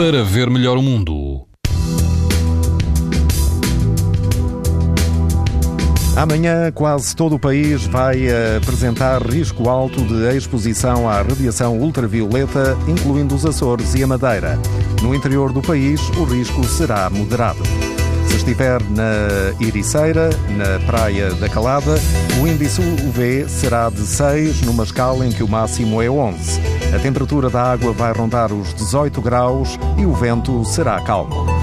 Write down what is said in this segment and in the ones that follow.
para ver melhor o mundo. Amanhã, quase todo o país vai apresentar risco alto de exposição à radiação ultravioleta, incluindo os Açores e a Madeira. No interior do país, o risco será moderado. Se estiver na Ericeira, na Praia da Calada, o índice UV será de 6, numa escala em que o máximo é 11. A temperatura da água vai rondar os 18 graus e o vento será calmo.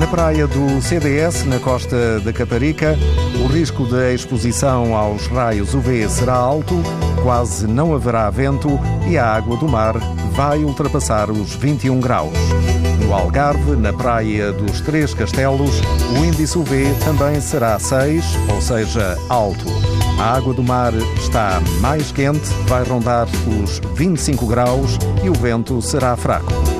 Na praia do CDS, na costa da Caparica, o risco de exposição aos raios UV será alto, quase não haverá vento e a água do mar vai ultrapassar os 21 graus. No Algarve, na praia dos Três Castelos, o índice UV também será 6, ou seja, alto. A água do mar está mais quente, vai rondar os 25 graus e o vento será fraco.